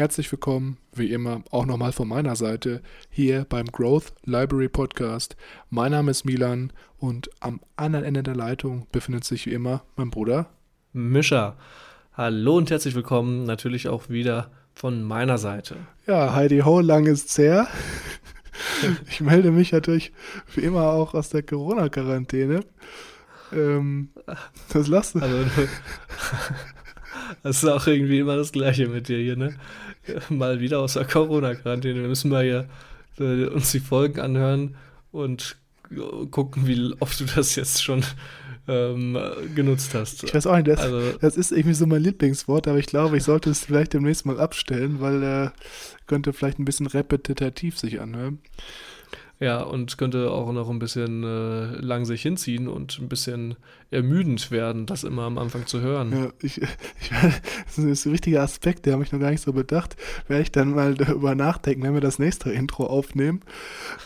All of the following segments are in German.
Herzlich willkommen, wie immer, auch nochmal von meiner Seite hier beim Growth Library Podcast. Mein Name ist Milan und am anderen Ende der Leitung befindet sich wie immer mein Bruder Mischa. Hallo und herzlich willkommen, natürlich auch wieder von meiner Seite. Ja, Heidi Ho, lang ist's her. Ich melde mich natürlich wie immer auch aus der Corona-Quarantäne. Ähm, was lachst du? Also, das ist auch irgendwie immer das Gleiche mit dir hier, ne? Mal wieder aus der Corona-Quarantäne. Wir müssen mal hier äh, uns die Folgen anhören und gucken, wie oft du das jetzt schon ähm, genutzt hast. Ich weiß auch nicht, das, also, das ist irgendwie so mein Lieblingswort, aber ich glaube, ich sollte es vielleicht demnächst mal abstellen, weil er äh, könnte vielleicht ein bisschen repetitiv sich anhören. Ja, und könnte auch noch ein bisschen äh, lang sich hinziehen und ein bisschen ermüdend werden, das immer am Anfang zu hören. Ja, ich, ich, das ist ein wichtiger Aspekt, der habe ich noch gar nicht so bedacht. Werde ich dann mal darüber nachdenken, wenn wir das nächste Intro aufnehmen.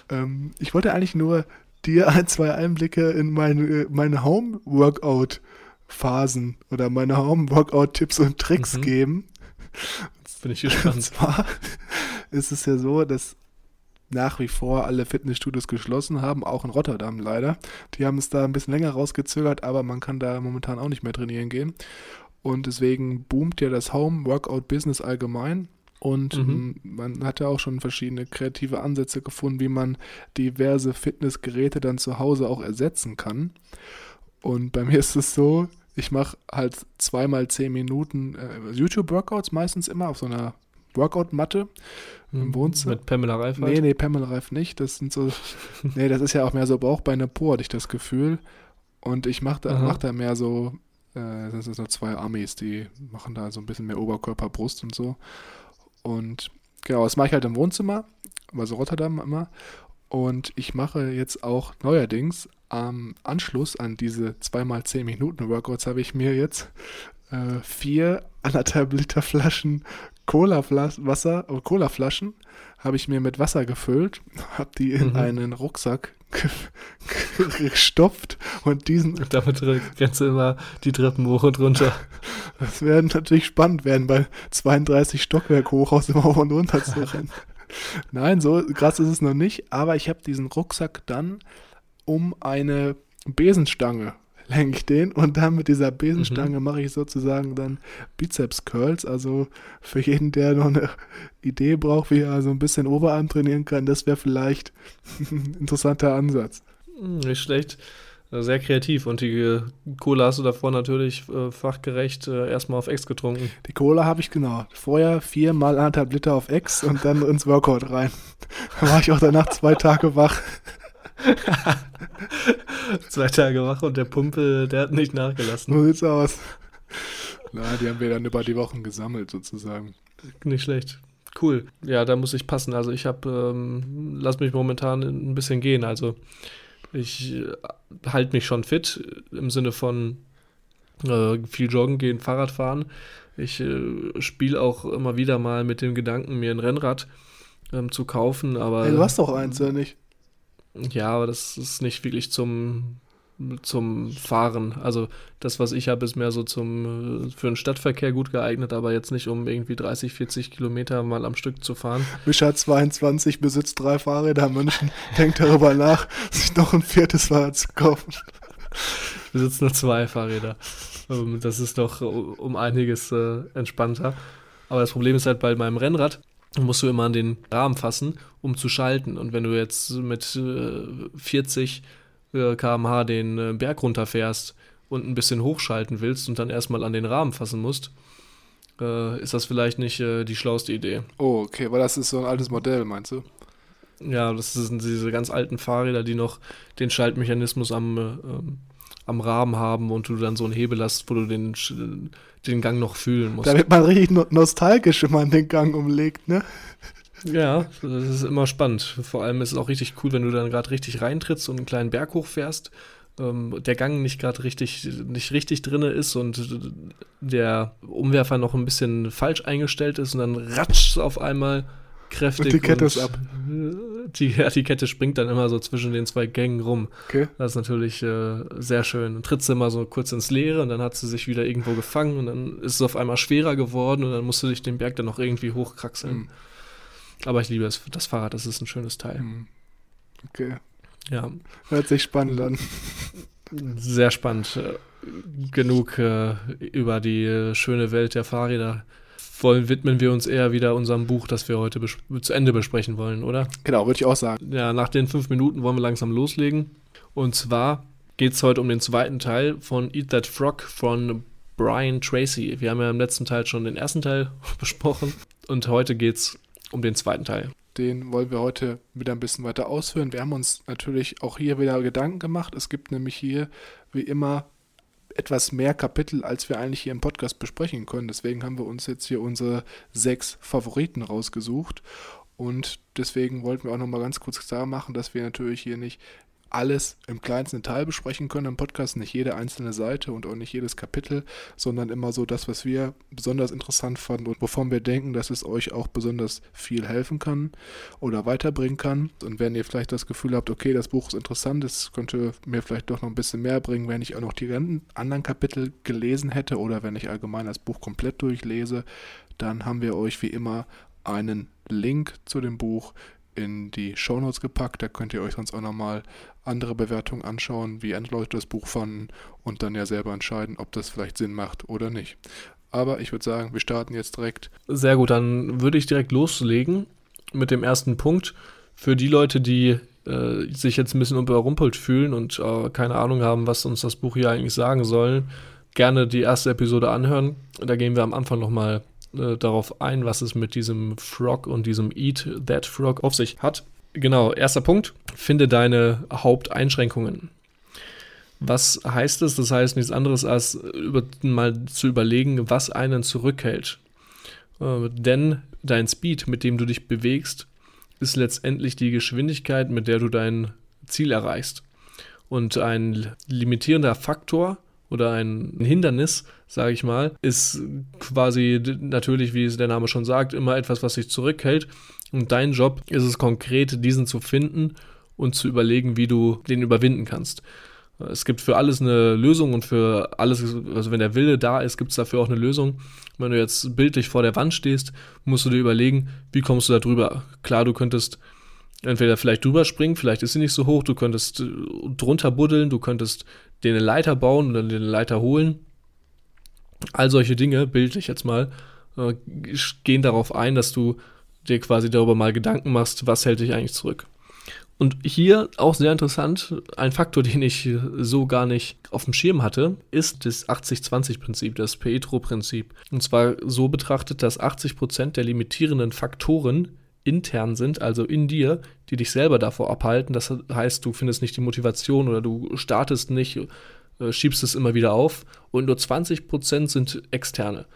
Ähm, ich wollte eigentlich nur dir ein, zwei Einblicke in meine, meine Home-Workout-Phasen oder meine Home-Workout-Tipps und Tricks mhm. geben. Bin ich gespannt. Und zwar ist es ja so, dass nach wie vor alle Fitnessstudios geschlossen haben, auch in Rotterdam leider. Die haben es da ein bisschen länger rausgezögert, aber man kann da momentan auch nicht mehr trainieren gehen. Und deswegen boomt ja das Home-Workout-Business allgemein. Und mhm. man hat ja auch schon verschiedene kreative Ansätze gefunden, wie man diverse Fitnessgeräte dann zu Hause auch ersetzen kann. Und bei mir ist es so, ich mache halt zweimal zehn Minuten äh, YouTube-Workouts meistens immer auf so einer Workout-Matte im mhm. Wohnzimmer. Mit Pamela Reif halt? Nee, nee, Pamela Reif nicht. Das sind so, nee, das ist ja auch mehr so Bauchbeine Po, hatte ich das Gefühl. Und ich mache da, mach da mehr so, äh, das sind so zwei Amis, die machen da so ein bisschen mehr Oberkörper, Brust und so. Und genau, das mache ich halt im Wohnzimmer, also Rotterdam immer. Und ich mache jetzt auch neuerdings am Anschluss an diese 2x10 Minuten Workouts habe ich mir jetzt äh, vier anderthalb Liter Flaschen Cola-Wasser, Cola-Flaschen habe ich mir mit Wasser gefüllt, habe die in mhm. einen Rucksack gestopft und diesen. Und damit rennst du immer die Treppen hoch und runter. Das werden natürlich spannend werden, bei 32 Stockwerk hoch aus dem Hoch und runter zu rennen. Nein, so krass ist es noch nicht, aber ich habe diesen Rucksack dann um eine Besenstange lenke ich den und dann mit dieser Besenstange mhm. mache ich sozusagen dann Bizeps Curls. Also für jeden, der noch eine Idee braucht, wie er so ein bisschen Oberarm trainieren kann, das wäre vielleicht ein interessanter Ansatz. Hm, nicht schlecht. Sehr kreativ und die Cola hast du davor natürlich äh, fachgerecht äh, erstmal auf Ex getrunken. Die Cola habe ich genau. Vorher viermal anderthalb Liter auf Ex und dann ins Workout rein. Da war ich auch danach zwei Tage wach. Zwei Tage wach und der Pumpe, der hat nicht nachgelassen. So sieht's aus. Na, die haben wir dann über die Wochen gesammelt sozusagen. Nicht schlecht. Cool. Ja, da muss ich passen. Also ich habe, ähm, lass mich momentan ein bisschen gehen. Also ich äh, halte mich schon fit im Sinne von äh, viel joggen gehen, Fahrrad fahren. Ich äh, spiele auch immer wieder mal mit dem Gedanken, mir ein Rennrad ähm, zu kaufen. Aber hey, du hast doch eins, oder nicht? Ja, aber das ist nicht wirklich zum, zum Fahren. Also das, was ich habe, ist mehr so zum für den Stadtverkehr gut geeignet, aber jetzt nicht, um irgendwie 30, 40 Kilometer mal am Stück zu fahren. Mischa 22 besitzt drei Fahrräder München, denkt darüber nach, sich noch ein viertes Fahrrad zu kaufen. Ich besitze nur zwei Fahrräder. Ähm, das ist doch um einiges äh, entspannter. Aber das Problem ist halt bei meinem Rennrad, musst du immer an den Rahmen fassen, um zu schalten. Und wenn du jetzt mit 40 äh, äh, km/h den äh, Berg runterfährst und ein bisschen hochschalten willst und dann erstmal an den Rahmen fassen musst, äh, ist das vielleicht nicht äh, die schlauste Idee. Oh, okay, weil das ist so ein altes Modell, meinst du? Ja, das sind diese ganz alten Fahrräder, die noch den Schaltmechanismus am, ähm, am Rahmen haben und du dann so einen Hebel hast, wo du den, den Gang noch fühlen musst. Da wird man richtig nostalgisch, wenn man den Gang umlegt, ne? Ja, das ist immer spannend. Vor allem ist es auch richtig cool, wenn du dann gerade richtig reintrittst und einen kleinen Berg hochfährst. Ähm, der Gang nicht gerade richtig, nicht richtig drinne ist und der Umwerfer noch ein bisschen falsch eingestellt ist und dann ratscht es auf einmal kräftig. Und die Kette und ist ab. Die, ja, die Kette springt dann immer so zwischen den zwei Gängen rum. Okay. Das ist natürlich äh, sehr schön. Dann tritt sie immer so kurz ins Leere und dann hat sie sich wieder irgendwo gefangen und dann ist es auf einmal schwerer geworden und dann musst du dich den Berg dann noch irgendwie hochkraxeln. Mhm. Aber ich liebe das, das Fahrrad, das ist ein schönes Teil. Mhm. Okay. Ja. Hört sich spannend an. Sehr spannend. Äh, genug äh, über die äh, schöne Welt der Fahrräder wollen, widmen wir uns eher wieder unserem Buch, das wir heute zu Ende besprechen wollen, oder? Genau, würde ich auch sagen. Ja, nach den fünf Minuten wollen wir langsam loslegen. Und zwar geht es heute um den zweiten Teil von Eat That Frog von Brian Tracy. Wir haben ja im letzten Teil schon den ersten Teil besprochen und heute geht es um den zweiten Teil. Den wollen wir heute wieder ein bisschen weiter ausführen. Wir haben uns natürlich auch hier wieder Gedanken gemacht. Es gibt nämlich hier wie immer etwas mehr Kapitel, als wir eigentlich hier im Podcast besprechen können. Deswegen haben wir uns jetzt hier unsere sechs Favoriten rausgesucht. Und deswegen wollten wir auch nochmal ganz kurz klar machen, dass wir natürlich hier nicht alles im kleinsten Teil besprechen können im Podcast, nicht jede einzelne Seite und auch nicht jedes Kapitel, sondern immer so das, was wir besonders interessant fanden und wovon wir denken, dass es euch auch besonders viel helfen kann oder weiterbringen kann. Und wenn ihr vielleicht das Gefühl habt, okay, das Buch ist interessant, es könnte mir vielleicht doch noch ein bisschen mehr bringen, wenn ich auch noch die anderen Kapitel gelesen hätte oder wenn ich allgemein das Buch komplett durchlese, dann haben wir euch wie immer einen Link zu dem Buch in die Shownotes gepackt. Da könnt ihr euch sonst auch nochmal andere Bewertungen anschauen, wie andere Leute das Buch fanden und dann ja selber entscheiden, ob das vielleicht Sinn macht oder nicht. Aber ich würde sagen, wir starten jetzt direkt. Sehr gut, dann würde ich direkt loslegen mit dem ersten Punkt. Für die Leute, die äh, sich jetzt ein bisschen überrumpelt fühlen und äh, keine Ahnung haben, was uns das Buch hier eigentlich sagen soll, gerne die erste Episode anhören. Da gehen wir am Anfang nochmal äh, darauf ein, was es mit diesem Frog und diesem Eat That Frog auf sich hat. Genau, erster Punkt. Finde deine Haupteinschränkungen. Was heißt es? Das heißt nichts anderes als über, mal zu überlegen, was einen zurückhält. Äh, denn dein Speed, mit dem du dich bewegst, ist letztendlich die Geschwindigkeit, mit der du dein Ziel erreichst. Und ein limitierender Faktor oder ein Hindernis, sage ich mal, ist quasi natürlich, wie es der Name schon sagt, immer etwas, was sich zurückhält. Und dein Job ist es konkret, diesen zu finden und zu überlegen, wie du den überwinden kannst. Es gibt für alles eine Lösung und für alles, also wenn der Wille da ist, gibt es dafür auch eine Lösung. Wenn du jetzt bildlich vor der Wand stehst, musst du dir überlegen, wie kommst du da drüber. Klar, du könntest entweder vielleicht drüber springen, vielleicht ist sie nicht so hoch, du könntest äh, drunter buddeln, du könntest dir eine Leiter bauen oder dir eine Leiter holen. All solche Dinge, bildlich jetzt mal, äh, gehen darauf ein, dass du dir quasi darüber mal Gedanken machst, was hält dich eigentlich zurück. Und hier auch sehr interessant, ein Faktor, den ich so gar nicht auf dem Schirm hatte, ist das 80-20-Prinzip, das Pietro-Prinzip. Und zwar so betrachtet, dass 80% der limitierenden Faktoren intern sind, also in dir, die dich selber davor abhalten. Das heißt, du findest nicht die Motivation oder du startest nicht, äh, schiebst es immer wieder auf. Und nur 20% sind externe.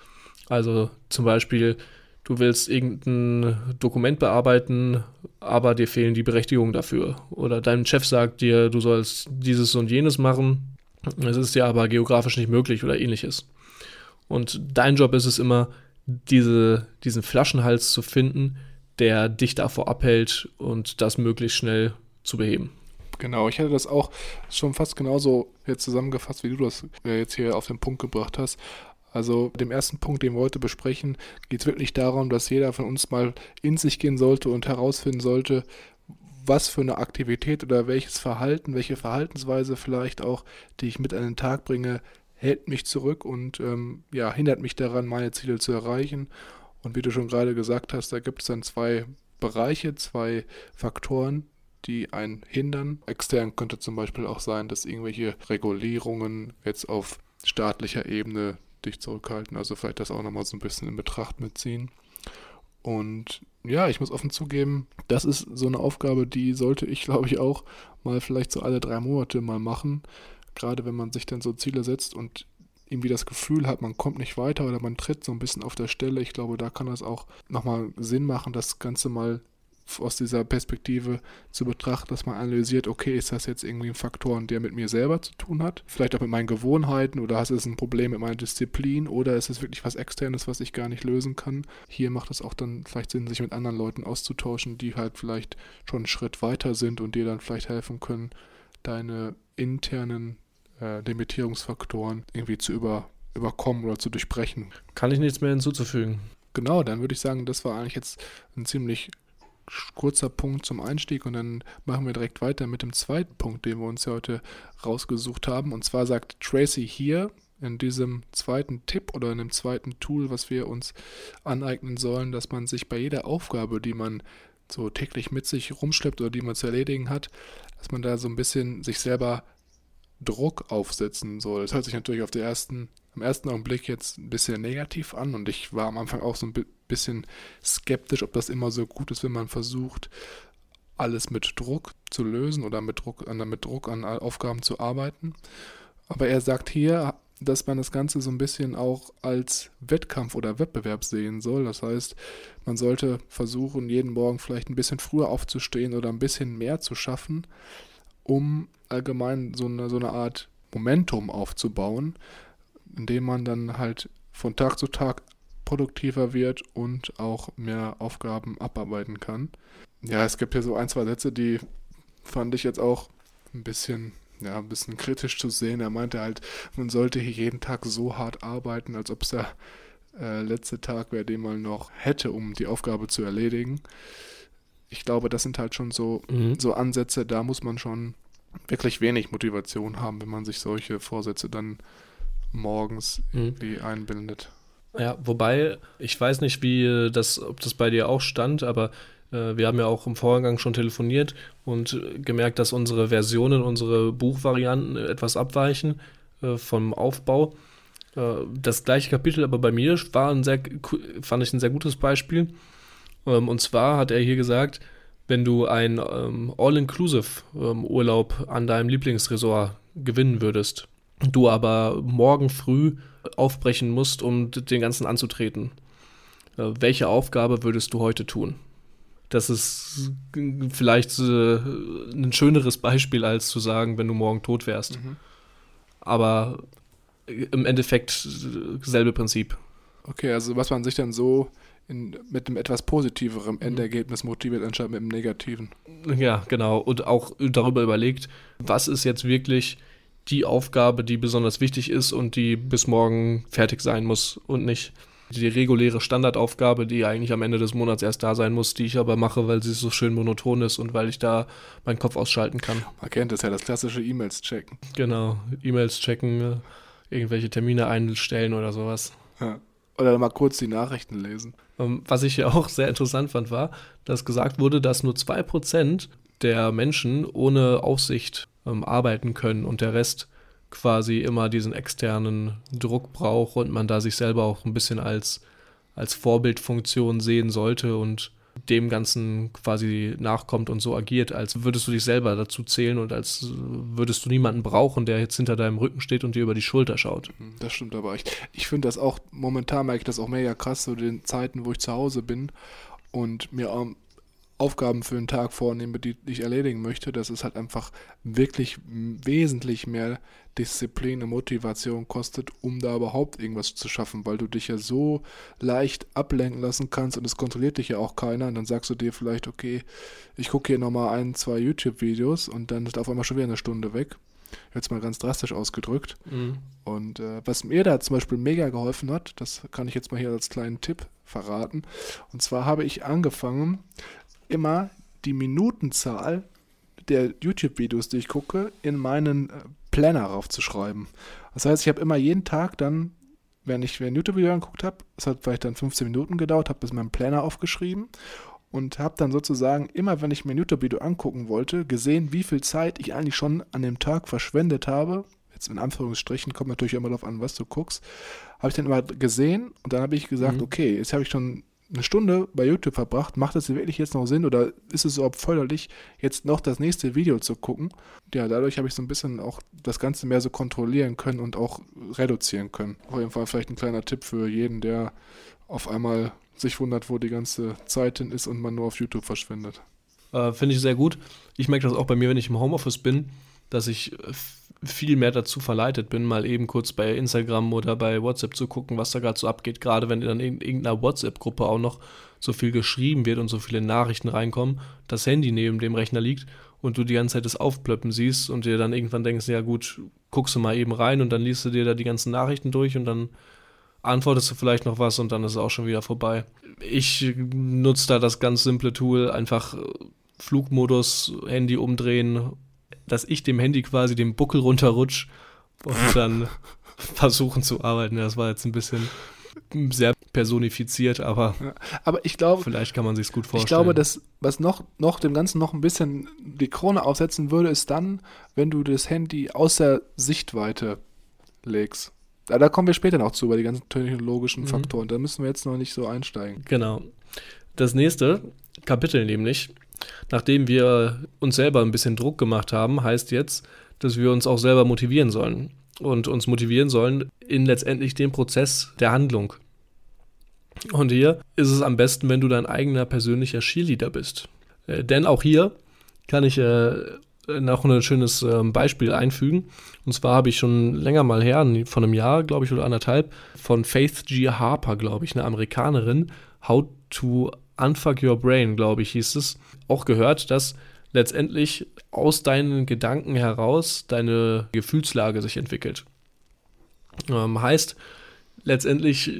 Also zum Beispiel, du willst irgendein Dokument bearbeiten, aber dir fehlen die Berechtigungen dafür. Oder dein Chef sagt dir, du sollst dieses und jenes machen. Es ist dir aber geografisch nicht möglich oder ähnliches. Und dein Job ist es immer, diese, diesen Flaschenhals zu finden, der dich davor abhält und das möglichst schnell zu beheben. Genau, ich hätte das auch schon fast genauso jetzt zusammengefasst, wie du das äh, jetzt hier auf den Punkt gebracht hast. Also dem ersten Punkt, den wir heute besprechen, geht es wirklich darum, dass jeder von uns mal in sich gehen sollte und herausfinden sollte, was für eine Aktivität oder welches Verhalten, welche Verhaltensweise vielleicht auch, die ich mit an den Tag bringe, hält mich zurück und ähm, ja, hindert mich daran, meine Ziele zu erreichen. Und wie du schon gerade gesagt hast, da gibt es dann zwei Bereiche, zwei Faktoren, die einen hindern. Extern könnte zum Beispiel auch sein, dass irgendwelche Regulierungen jetzt auf staatlicher Ebene dich zurückhalten. Also vielleicht das auch nochmal so ein bisschen in Betracht mitziehen. Und ja, ich muss offen zugeben, das ist so eine Aufgabe, die sollte ich, glaube ich, auch mal vielleicht so alle drei Monate mal machen. Gerade wenn man sich dann so Ziele setzt und irgendwie das Gefühl hat, man kommt nicht weiter oder man tritt so ein bisschen auf der Stelle. Ich glaube, da kann es auch nochmal Sinn machen, das Ganze mal aus dieser Perspektive zu betrachten, dass man analysiert, okay, ist das jetzt irgendwie ein Faktor, der mit mir selber zu tun hat? Vielleicht auch mit meinen Gewohnheiten oder ist es ein Problem mit meiner Disziplin oder ist es wirklich was Externes, was ich gar nicht lösen kann? Hier macht es auch dann vielleicht Sinn, sich mit anderen Leuten auszutauschen, die halt vielleicht schon einen Schritt weiter sind und dir dann vielleicht helfen können, deine internen äh, Limitierungsfaktoren irgendwie zu über, überkommen oder zu durchbrechen. Kann ich nichts mehr hinzuzufügen. Genau, dann würde ich sagen, das war eigentlich jetzt ein ziemlich kurzer Punkt zum Einstieg und dann machen wir direkt weiter mit dem zweiten Punkt, den wir uns ja heute rausgesucht haben. Und zwar sagt Tracy hier in diesem zweiten Tipp oder in dem zweiten Tool, was wir uns aneignen sollen, dass man sich bei jeder Aufgabe, die man so täglich mit sich rumschleppt oder die man zu erledigen hat, dass man da so ein bisschen sich selber Druck aufsetzen soll. Das hört sich natürlich auf der ersten, am ersten Augenblick jetzt ein bisschen negativ an und ich war am Anfang auch so ein bisschen skeptisch, ob das immer so gut ist, wenn man versucht, alles mit Druck zu lösen oder mit Druck, mit Druck an Aufgaben zu arbeiten. Aber er sagt hier, dass man das Ganze so ein bisschen auch als Wettkampf oder Wettbewerb sehen soll. Das heißt, man sollte versuchen, jeden Morgen vielleicht ein bisschen früher aufzustehen oder ein bisschen mehr zu schaffen, um allgemein so eine, so eine Art Momentum aufzubauen, indem man dann halt von Tag zu Tag produktiver wird und auch mehr Aufgaben abarbeiten kann. Ja, es gibt hier so ein, zwei Sätze, die fand ich jetzt auch ein bisschen, ja, ein bisschen kritisch zu sehen. Er meinte halt, man sollte hier jeden Tag so hart arbeiten, als ob es der äh, letzte Tag wäre, den man noch hätte, um die Aufgabe zu erledigen. Ich glaube, das sind halt schon so, mhm. so Ansätze, da muss man schon wirklich wenig Motivation haben, wenn man sich solche Vorsätze dann morgens mhm. irgendwie einbindet. Ja, wobei, ich weiß nicht, wie das, ob das bei dir auch stand, aber äh, wir haben ja auch im Vorgang schon telefoniert und gemerkt, dass unsere Versionen, unsere Buchvarianten etwas abweichen äh, vom Aufbau. Äh, das gleiche Kapitel, aber bei mir war ein sehr, fand ich ein sehr gutes Beispiel. Ähm, und zwar hat er hier gesagt, wenn du ein ähm, All-Inclusive-Urlaub ähm, an deinem Lieblingsresort gewinnen würdest, du aber morgen früh aufbrechen musst, um den ganzen anzutreten. Äh, welche Aufgabe würdest du heute tun? Das ist vielleicht äh, ein schöneres Beispiel, als zu sagen, wenn du morgen tot wärst. Mhm. Aber im Endeffekt äh, selbe Prinzip. Okay, also was man sich dann so in, mit einem etwas positiveren mhm. Endergebnis motiviert, anstatt mit einem negativen. Ja, genau. Und auch darüber überlegt, was ist jetzt wirklich die Aufgabe, die besonders wichtig ist und die bis morgen fertig sein muss und nicht die reguläre Standardaufgabe, die eigentlich am Ende des Monats erst da sein muss, die ich aber mache, weil sie so schön monoton ist und weil ich da meinen Kopf ausschalten kann. Man kennt das ja, das klassische E-Mails checken. Genau, E-Mails checken, äh, irgendwelche Termine einstellen oder sowas. Ja. Oder mal kurz die Nachrichten lesen. Ähm, was ich ja auch sehr interessant fand, war, dass gesagt wurde, dass nur 2% der Menschen ohne Aufsicht ähm, arbeiten können und der Rest quasi immer diesen externen Druck braucht und man da sich selber auch ein bisschen als, als Vorbildfunktion sehen sollte und dem Ganzen quasi nachkommt und so agiert, als würdest du dich selber dazu zählen und als würdest du niemanden brauchen, der jetzt hinter deinem Rücken steht und dir über die Schulter schaut. Mhm, das stimmt aber. Ich, ich finde das auch, momentan merke ich das auch mega krass, so den Zeiten, wo ich zu Hause bin und mir Aufgaben für den Tag vornehme, die ich erledigen möchte, dass es halt einfach wirklich wesentlich mehr Disziplin und Motivation kostet, um da überhaupt irgendwas zu schaffen, weil du dich ja so leicht ablenken lassen kannst und es kontrolliert dich ja auch keiner und dann sagst du dir vielleicht, okay, ich gucke hier nochmal ein, zwei YouTube-Videos und dann ist auf einmal schon wieder eine Stunde weg. Jetzt mal ganz drastisch ausgedrückt. Mhm. Und äh, was mir da zum Beispiel mega geholfen hat, das kann ich jetzt mal hier als kleinen Tipp verraten. Und zwar habe ich angefangen, immer die Minutenzahl der YouTube-Videos, die ich gucke, in meinen äh, Planner raufzuschreiben. Das heißt, ich habe immer jeden Tag dann, wenn ich ein YouTube-Video angeguckt habe, es hat vielleicht dann 15 Minuten gedauert, habe es in meinem Planner aufgeschrieben und habe dann sozusagen immer, wenn ich mir ein YouTube-Video angucken wollte, gesehen, wie viel Zeit ich eigentlich schon an dem Tag verschwendet habe. Jetzt in Anführungsstrichen kommt natürlich immer darauf an, was du guckst. Habe ich dann immer gesehen und dann habe ich gesagt, mhm. okay, jetzt habe ich schon eine Stunde bei YouTube verbracht, macht das wirklich jetzt noch Sinn oder ist es überhaupt förderlich, jetzt noch das nächste Video zu gucken? Ja, dadurch habe ich so ein bisschen auch das Ganze mehr so kontrollieren können und auch reduzieren können. Auf jeden Fall vielleicht ein kleiner Tipp für jeden, der auf einmal sich wundert, wo die ganze Zeit hin ist und man nur auf YouTube verschwendet. Äh, Finde ich sehr gut. Ich merke das auch bei mir, wenn ich im Homeoffice bin, dass ich viel mehr dazu verleitet bin, mal eben kurz bei Instagram oder bei WhatsApp zu gucken, was da gerade so abgeht. Gerade wenn dann in irgendeiner WhatsApp-Gruppe auch noch so viel geschrieben wird und so viele Nachrichten reinkommen, das Handy neben dem Rechner liegt und du die ganze Zeit das Aufplöppen siehst und dir dann irgendwann denkst, ja gut, guckst du mal eben rein und dann liest du dir da die ganzen Nachrichten durch und dann antwortest du vielleicht noch was und dann ist es auch schon wieder vorbei. Ich nutze da das ganz simple Tool, einfach Flugmodus, Handy umdrehen dass ich dem Handy quasi den Buckel runterrutsch und dann versuchen zu arbeiten. Das war jetzt ein bisschen sehr personifiziert, aber, ja, aber ich glaube, vielleicht kann man sich gut vorstellen. Ich glaube, dass was noch, noch dem Ganzen noch ein bisschen die Krone aufsetzen würde, ist dann, wenn du das Handy außer Sichtweite legst. Da, da kommen wir später noch zu, über die ganzen technologischen mhm. Faktoren. Da müssen wir jetzt noch nicht so einsteigen. Genau. Das nächste Kapitel nämlich nachdem wir uns selber ein bisschen Druck gemacht haben, heißt jetzt, dass wir uns auch selber motivieren sollen und uns motivieren sollen in letztendlich dem Prozess der Handlung. Und hier ist es am besten, wenn du dein eigener persönlicher Cheerleader bist. Äh, denn auch hier kann ich äh, noch ein schönes äh, Beispiel einfügen. Und zwar habe ich schon länger mal her, von einem Jahr, glaube ich, oder anderthalb, von Faith G. Harper, glaube ich, eine Amerikanerin, How to Unfuck Your Brain, glaube ich, hieß es, auch gehört, dass letztendlich aus deinen Gedanken heraus deine Gefühlslage sich entwickelt. Ähm, heißt, letztendlich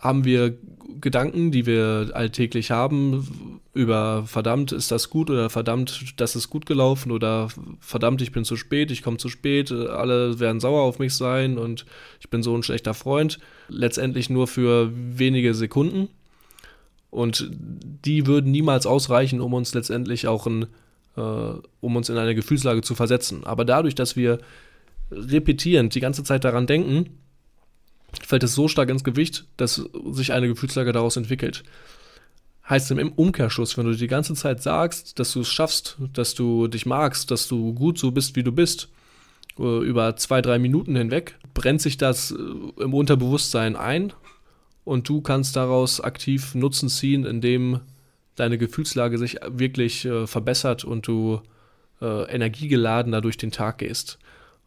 haben wir Gedanken, die wir alltäglich haben, über verdammt, ist das gut oder verdammt, das ist gut gelaufen oder verdammt, ich bin zu spät, ich komme zu spät, alle werden sauer auf mich sein und ich bin so ein schlechter Freund. Letztendlich nur für wenige Sekunden und die würden niemals ausreichen, um uns letztendlich auch in, äh, um uns in eine Gefühlslage zu versetzen. Aber dadurch, dass wir repetierend die ganze Zeit daran denken, fällt es so stark ins Gewicht, dass sich eine Gefühlslage daraus entwickelt. Heißt im Umkehrschluss, wenn du die ganze Zeit sagst, dass du es schaffst, dass du dich magst, dass du gut so bist, wie du bist, äh, über zwei, drei Minuten hinweg, brennt sich das äh, im Unterbewusstsein ein und du kannst daraus aktiv Nutzen ziehen, indem deine Gefühlslage sich wirklich äh, verbessert und du äh, energiegeladener durch den Tag gehst.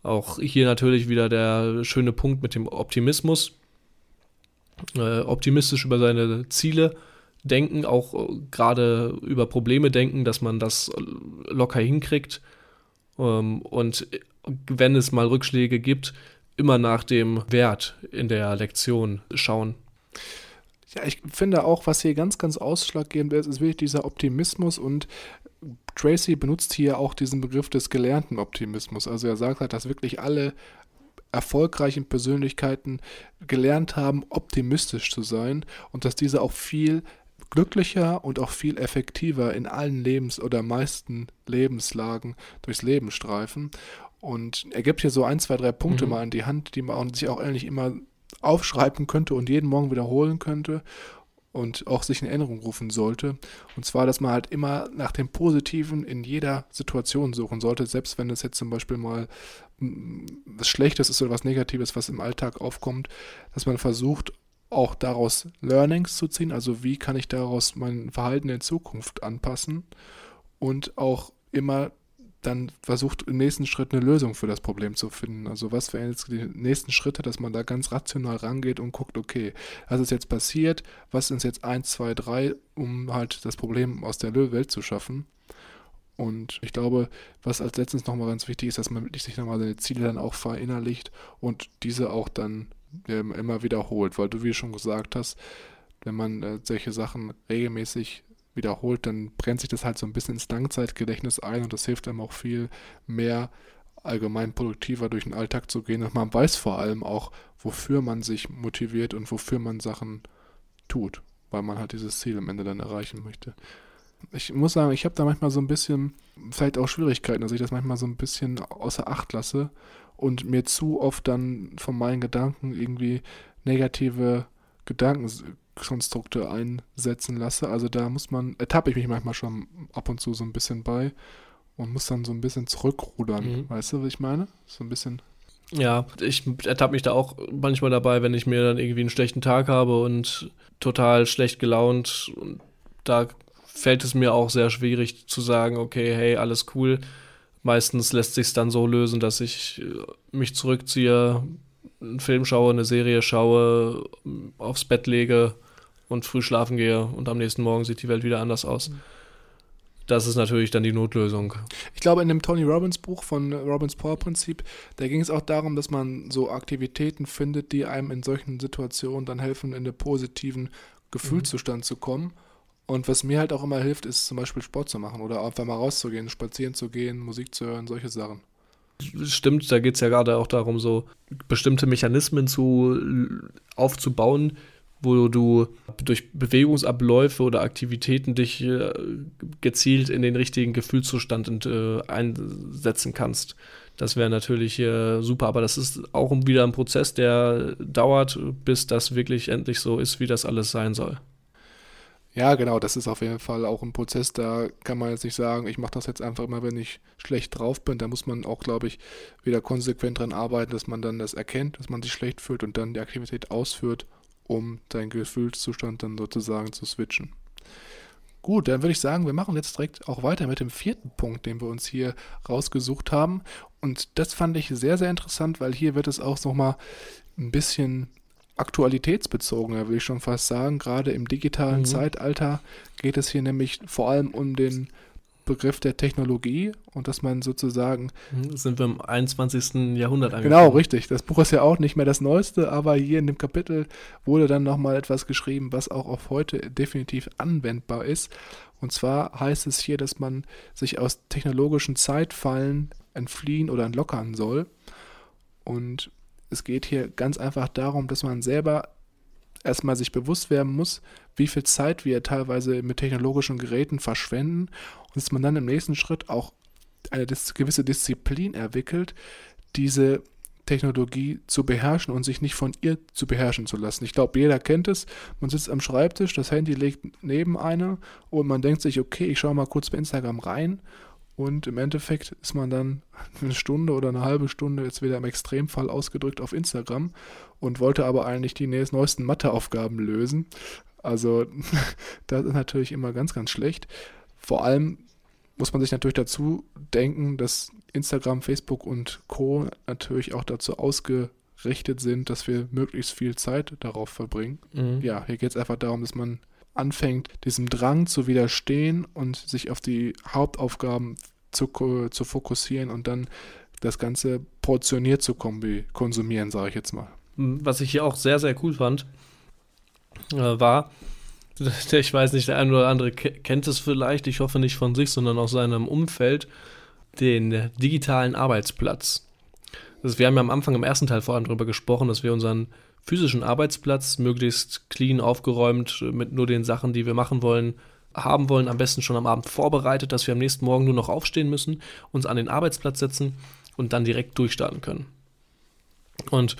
Auch hier natürlich wieder der schöne Punkt mit dem Optimismus. Äh, optimistisch über seine Ziele denken, auch äh, gerade über Probleme denken, dass man das locker hinkriegt. Ähm, und wenn es mal Rückschläge gibt, immer nach dem Wert in der Lektion schauen. Ja, ich finde auch, was hier ganz, ganz ausschlaggebend ist, ist wirklich dieser Optimismus und Tracy benutzt hier auch diesen Begriff des gelernten Optimismus. Also er sagt halt, dass wirklich alle erfolgreichen Persönlichkeiten gelernt haben, optimistisch zu sein und dass diese auch viel glücklicher und auch viel effektiver in allen Lebens- oder meisten Lebenslagen durchs Leben streifen. Und er gibt hier so ein, zwei, drei Punkte mhm. mal in die Hand, die man sich auch eigentlich immer aufschreiben könnte und jeden Morgen wiederholen könnte und auch sich in Erinnerung rufen sollte. Und zwar, dass man halt immer nach dem Positiven in jeder Situation suchen sollte, selbst wenn es jetzt zum Beispiel mal mm, was Schlechtes ist oder was Negatives, was im Alltag aufkommt, dass man versucht, auch daraus Learnings zu ziehen, also wie kann ich daraus mein Verhalten in Zukunft anpassen und auch immer dann versucht im nächsten Schritt eine Lösung für das Problem zu finden. Also was wären jetzt die nächsten Schritte, dass man da ganz rational rangeht und guckt, okay, was ist jetzt passiert, was sind jetzt 1, 2, 3, um halt das Problem aus der Welt zu schaffen. Und ich glaube, was als letztes nochmal ganz wichtig ist, dass man wirklich sich nochmal seine Ziele dann auch verinnerlicht und diese auch dann immer wiederholt, weil du, wie schon gesagt hast, wenn man äh, solche Sachen regelmäßig wiederholt, dann brennt sich das halt so ein bisschen ins Langzeitgedächtnis ein und das hilft einem auch viel mehr allgemein produktiver durch den Alltag zu gehen und man weiß vor allem auch, wofür man sich motiviert und wofür man Sachen tut, weil man halt dieses Ziel am Ende dann erreichen möchte. ich muss sagen, ich habe da manchmal so ein bisschen, vielleicht auch Schwierigkeiten, dass ich das manchmal so ein bisschen außer Acht lasse und mir zu oft dann von meinen Gedanken irgendwie negative Gedankenkonstrukte einsetzen lasse. Also da muss man, ertappe ich mich manchmal schon ab und zu so ein bisschen bei und muss dann so ein bisschen zurückrudern. Mhm. Weißt du, was ich meine? So ein bisschen. Ja, ich ertappe mich da auch manchmal dabei, wenn ich mir dann irgendwie einen schlechten Tag habe und total schlecht gelaunt. Und da fällt es mir auch sehr schwierig zu sagen, okay, hey, alles cool. Meistens lässt sich dann so lösen, dass ich äh, mich zurückziehe, einen Film schaue, eine Serie schaue, aufs Bett lege und früh schlafen gehe und am nächsten Morgen sieht die Welt wieder anders aus. Das ist natürlich dann die Notlösung. Ich glaube, in dem Tony Robbins Buch von Robbins Power Prinzip, da ging es auch darum, dass man so Aktivitäten findet, die einem in solchen Situationen dann helfen, in den positiven Gefühlszustand mhm. zu kommen. Und was mir halt auch immer hilft, ist zum Beispiel Sport zu machen oder einfach mal rauszugehen, spazieren zu gehen, Musik zu hören, solche Sachen. Stimmt, da geht es ja gerade auch darum, so bestimmte Mechanismen zu aufzubauen, wo du durch Bewegungsabläufe oder Aktivitäten dich äh, gezielt in den richtigen Gefühlszustand äh, einsetzen kannst. Das wäre natürlich äh, super, aber das ist auch wieder ein Prozess, der dauert, bis das wirklich endlich so ist, wie das alles sein soll. Ja, genau, das ist auf jeden Fall auch ein Prozess, da kann man jetzt nicht sagen, ich mache das jetzt einfach immer, wenn ich schlecht drauf bin. Da muss man auch, glaube ich, wieder konsequent dran arbeiten, dass man dann das erkennt, dass man sich schlecht fühlt und dann die Aktivität ausführt um deinen Gefühlszustand dann sozusagen zu switchen. Gut, dann würde ich sagen, wir machen jetzt direkt auch weiter mit dem vierten Punkt, den wir uns hier rausgesucht haben. Und das fand ich sehr, sehr interessant, weil hier wird es auch nochmal ein bisschen aktualitätsbezogener, will ich schon fast sagen. Gerade im digitalen mhm. Zeitalter geht es hier nämlich vor allem um den Begriff der Technologie und dass man sozusagen. Mhm, sind wir im 21. Jahrhundert angekommen. Genau, richtig. Das Buch ist ja auch nicht mehr das Neueste, aber hier in dem Kapitel wurde dann nochmal etwas geschrieben, was auch auf heute definitiv anwendbar ist. Und zwar heißt es hier, dass man sich aus technologischen Zeitfallen entfliehen oder entlockern soll. Und es geht hier ganz einfach darum, dass man selber erstmal sich bewusst werden muss, wie viel Zeit wir teilweise mit technologischen Geräten verschwenden und dass man dann im nächsten Schritt auch eine gewisse Disziplin entwickelt, diese Technologie zu beherrschen und sich nicht von ihr zu beherrschen zu lassen. Ich glaube, jeder kennt es. Man sitzt am Schreibtisch, das Handy liegt neben einer und man denkt sich, okay, ich schaue mal kurz bei Instagram rein und im Endeffekt ist man dann eine Stunde oder eine halbe Stunde, jetzt wieder im Extremfall ausgedrückt, auf Instagram und wollte aber eigentlich die neuesten Matheaufgaben lösen. Also das ist natürlich immer ganz, ganz schlecht. Vor allem muss man sich natürlich dazu denken, dass Instagram, Facebook und Co. natürlich auch dazu ausgerichtet sind, dass wir möglichst viel Zeit darauf verbringen. Mhm. Ja, hier geht es einfach darum, dass man anfängt, diesem Drang zu widerstehen und sich auf die Hauptaufgaben zu, zu fokussieren und dann das Ganze portioniert zu konsumieren, sage ich jetzt mal. Was ich hier auch sehr, sehr cool fand, äh, war, ich weiß nicht, der eine oder andere kennt es vielleicht, ich hoffe nicht von sich, sondern aus seinem Umfeld, den digitalen Arbeitsplatz. Also wir haben ja am Anfang im ersten Teil vor allem darüber gesprochen, dass wir unseren physischen Arbeitsplatz möglichst clean aufgeräumt mit nur den Sachen, die wir machen wollen, haben wollen, am besten schon am Abend vorbereitet, dass wir am nächsten Morgen nur noch aufstehen müssen, uns an den Arbeitsplatz setzen und dann direkt durchstarten können. Und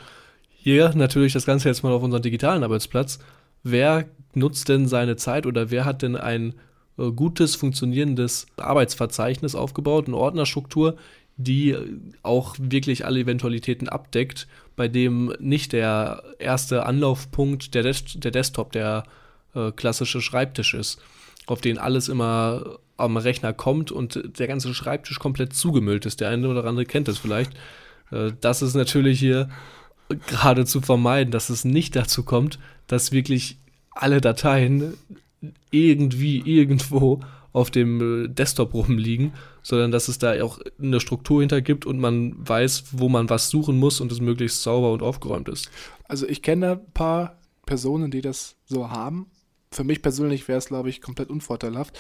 hier natürlich das Ganze jetzt mal auf unseren digitalen Arbeitsplatz. Wer nutzt denn seine Zeit oder wer hat denn ein äh, gutes, funktionierendes Arbeitsverzeichnis aufgebaut, eine Ordnerstruktur, die auch wirklich alle Eventualitäten abdeckt, bei dem nicht der erste Anlaufpunkt der, Des der Desktop, der äh, klassische Schreibtisch ist, auf den alles immer am Rechner kommt und der ganze Schreibtisch komplett zugemüllt ist. Der eine oder andere kennt das vielleicht. Äh, das ist natürlich hier gerade zu vermeiden, dass es nicht dazu kommt, dass wirklich alle Dateien irgendwie irgendwo auf dem äh, Desktop rumliegen, sondern dass es da auch eine Struktur hinter gibt und man weiß, wo man was suchen muss und es möglichst sauber und aufgeräumt ist. Also ich kenne ein paar Personen, die das so haben. Für mich persönlich wäre es, glaube ich, komplett unvorteilhaft.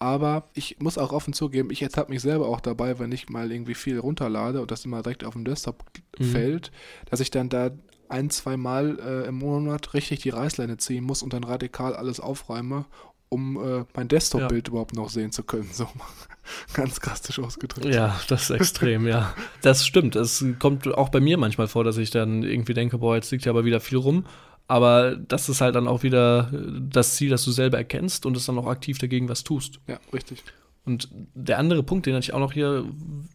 Aber ich muss auch offen zugeben, ich ertappe mich selber auch dabei, wenn ich mal irgendwie viel runterlade und das immer direkt auf dem Desktop mhm. fällt, dass ich dann da ein, zwei Mal äh, im Monat richtig die Reißleine ziehen muss und dann radikal alles aufräume um äh, mein Desktop-Bild ja. überhaupt noch sehen zu können. So ganz drastisch ausgedrückt. Ja, das ist extrem, ja. Das stimmt. Es kommt auch bei mir manchmal vor, dass ich dann irgendwie denke, boah, jetzt liegt ja aber wieder viel rum. Aber das ist halt dann auch wieder das Ziel, dass du selber erkennst und es dann auch aktiv dagegen was tust. Ja, richtig. Und der andere Punkt, den ich auch noch hier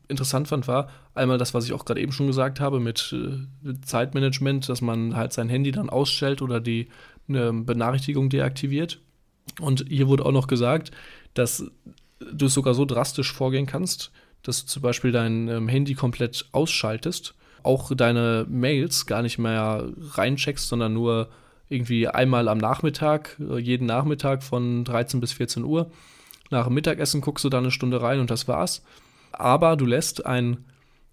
interessant fand, war einmal das, was ich auch gerade eben schon gesagt habe mit äh, Zeitmanagement, dass man halt sein Handy dann ausstellt oder die eine Benachrichtigung deaktiviert. Und hier wurde auch noch gesagt, dass du es sogar so drastisch vorgehen kannst, dass du zum Beispiel dein ähm, Handy komplett ausschaltest, auch deine Mails gar nicht mehr reincheckst, sondern nur irgendwie einmal am Nachmittag, äh, jeden Nachmittag von 13 bis 14 Uhr. Nach dem Mittagessen guckst du da eine Stunde rein und das war's. Aber du lässt einen,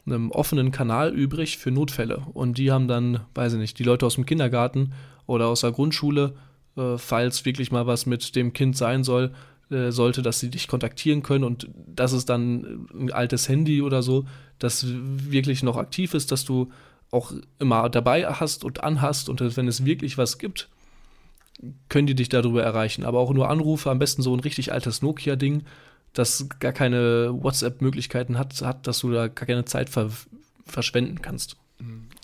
einen offenen Kanal übrig für Notfälle. Und die haben dann, weiß ich nicht, die Leute aus dem Kindergarten oder aus der Grundschule, äh, falls wirklich mal was mit dem Kind sein soll, äh, sollte, dass sie dich kontaktieren können und das ist dann ein altes Handy oder so, das wirklich noch aktiv ist, dass du auch immer dabei hast und anhast und wenn es wirklich was gibt, können die dich darüber erreichen. Aber auch nur Anrufe, am besten so ein richtig altes Nokia-Ding, das gar keine WhatsApp-Möglichkeiten hat, hat, dass du da gar keine Zeit ver verschwenden kannst.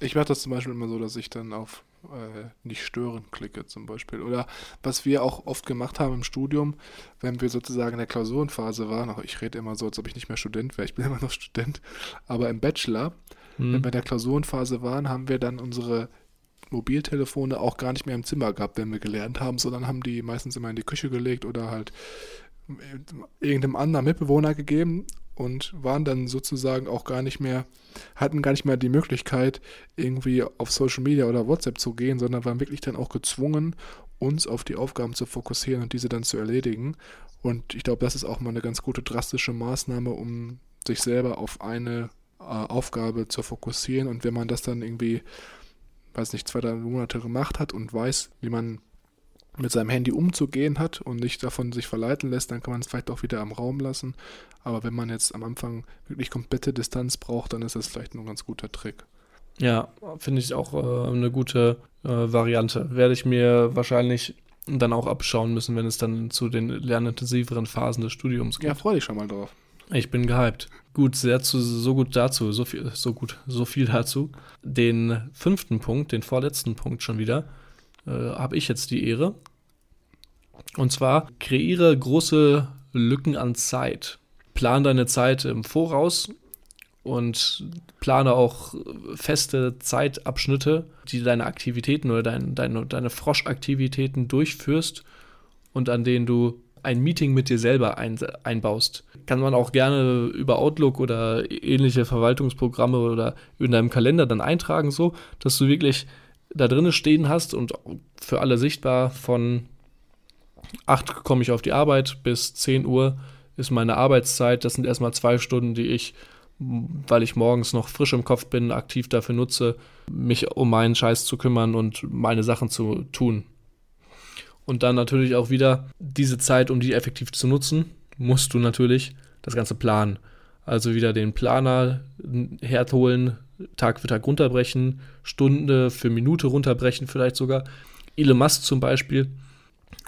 Ich mache das zum Beispiel immer so, dass ich dann auf äh, nicht stören klicke zum Beispiel. Oder was wir auch oft gemacht haben im Studium, wenn wir sozusagen in der Klausurenphase waren, auch ich rede immer so, als ob ich nicht mehr Student wäre, ich bin immer noch Student, aber im Bachelor, mhm. wenn wir in der Klausurenphase waren, haben wir dann unsere Mobiltelefone auch gar nicht mehr im Zimmer gehabt, wenn wir gelernt haben, sondern haben die meistens immer in die Küche gelegt oder halt irgendeinem anderen Mitbewohner gegeben und waren dann sozusagen auch gar nicht mehr, hatten gar nicht mehr die Möglichkeit, irgendwie auf Social Media oder WhatsApp zu gehen, sondern waren wirklich dann auch gezwungen, uns auf die Aufgaben zu fokussieren und diese dann zu erledigen. Und ich glaube, das ist auch mal eine ganz gute drastische Maßnahme, um sich selber auf eine äh, Aufgabe zu fokussieren. Und wenn man das dann irgendwie, weiß nicht, zwei, drei Monate gemacht hat und weiß, wie man mit seinem Handy umzugehen hat und nicht davon sich verleiten lässt, dann kann man es vielleicht auch wieder am Raum lassen. Aber wenn man jetzt am Anfang wirklich komplette Distanz braucht, dann ist das vielleicht ein ganz guter Trick. Ja, finde ich auch äh, eine gute äh, Variante. Werde ich mir wahrscheinlich dann auch abschauen müssen, wenn es dann zu den lernintensiveren Phasen des Studiums geht. Ja, freue dich schon mal drauf. Ich bin gehypt. Gut, sehr zu, so gut dazu, so viel, so gut, so viel dazu. Den fünften Punkt, den vorletzten Punkt schon wieder äh, habe ich jetzt die Ehre. Und zwar kreiere große Lücken an Zeit. Plan deine Zeit im Voraus und plane auch feste Zeitabschnitte, die deine Aktivitäten oder dein, deine, deine Froschaktivitäten durchführst und an denen du ein Meeting mit dir selber ein, einbaust. Kann man auch gerne über Outlook oder ähnliche Verwaltungsprogramme oder in deinem Kalender dann eintragen, so dass du wirklich da drinnen stehen hast und für alle sichtbar von 8 komme ich auf die Arbeit bis 10 Uhr ist meine Arbeitszeit. Das sind erstmal zwei Stunden, die ich, weil ich morgens noch frisch im Kopf bin, aktiv dafür nutze, mich um meinen Scheiß zu kümmern und meine Sachen zu tun. Und dann natürlich auch wieder diese Zeit, um die effektiv zu nutzen, musst du natürlich das Ganze planen. Also wieder den Planer herholen, Tag für Tag runterbrechen, Stunde für Minute runterbrechen vielleicht sogar. Elon Musk zum Beispiel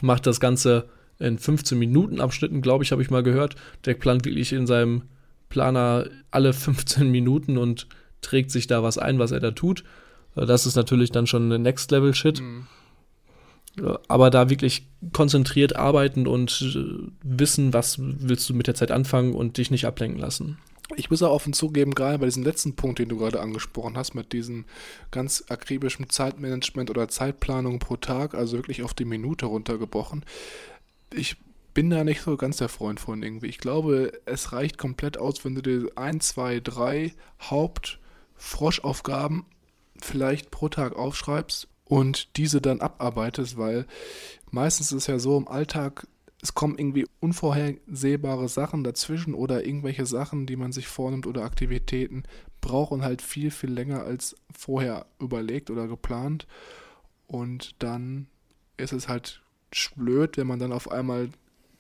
macht das Ganze in 15 Minuten Abschnitten, glaube ich, habe ich mal gehört. Der plant wirklich in seinem Planer alle 15 Minuten und trägt sich da was ein, was er da tut. Das ist natürlich dann schon eine Next-Level-Shit. Mhm. Aber da wirklich konzentriert arbeiten und äh, wissen, was willst du mit der Zeit anfangen und dich nicht ablenken lassen. Ich muss auch offen zugeben, gerade bei diesem letzten Punkt, den du gerade angesprochen hast, mit diesem ganz akribischen Zeitmanagement oder Zeitplanung pro Tag, also wirklich auf die Minute runtergebrochen. Ich bin da nicht so ganz der Freund von irgendwie. Ich glaube, es reicht komplett aus, wenn du dir ein, zwei, drei Hauptfroschaufgaben vielleicht pro Tag aufschreibst und diese dann abarbeitest, weil meistens ist es ja so im Alltag, es kommen irgendwie unvorhersehbare Sachen dazwischen oder irgendwelche Sachen, die man sich vornimmt oder Aktivitäten brauchen halt viel, viel länger als vorher überlegt oder geplant. Und dann ist es halt blöd, wenn man dann auf einmal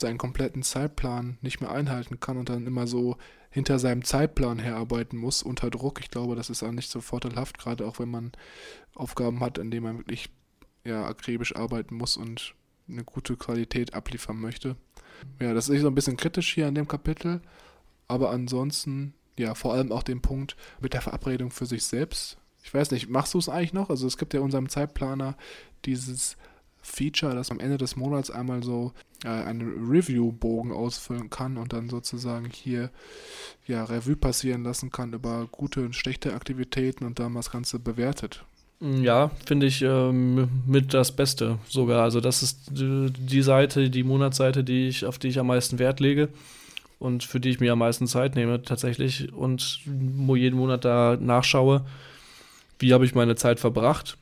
seinen kompletten Zeitplan nicht mehr einhalten kann und dann immer so hinter seinem Zeitplan herarbeiten muss unter Druck. Ich glaube, das ist auch nicht so vorteilhaft, gerade auch wenn man Aufgaben hat, in denen man wirklich ja, akribisch arbeiten muss und eine gute Qualität abliefern möchte. Ja, das ist so ein bisschen kritisch hier an dem Kapitel, aber ansonsten, ja, vor allem auch den Punkt mit der Verabredung für sich selbst. Ich weiß nicht, machst du es eigentlich noch? Also es gibt ja in unserem Zeitplaner dieses Feature, dass am Ende des Monats einmal so äh, einen Review-Bogen ausfüllen kann und dann sozusagen hier ja Revue passieren lassen kann über gute und schlechte Aktivitäten und dann das Ganze bewertet. Ja, finde ich ähm, mit das Beste sogar. Also das ist die Seite, die Monatsseite, die ich, auf die ich am meisten Wert lege und für die ich mir am meisten Zeit nehme tatsächlich und jeden Monat da nachschaue, wie habe ich meine Zeit verbracht.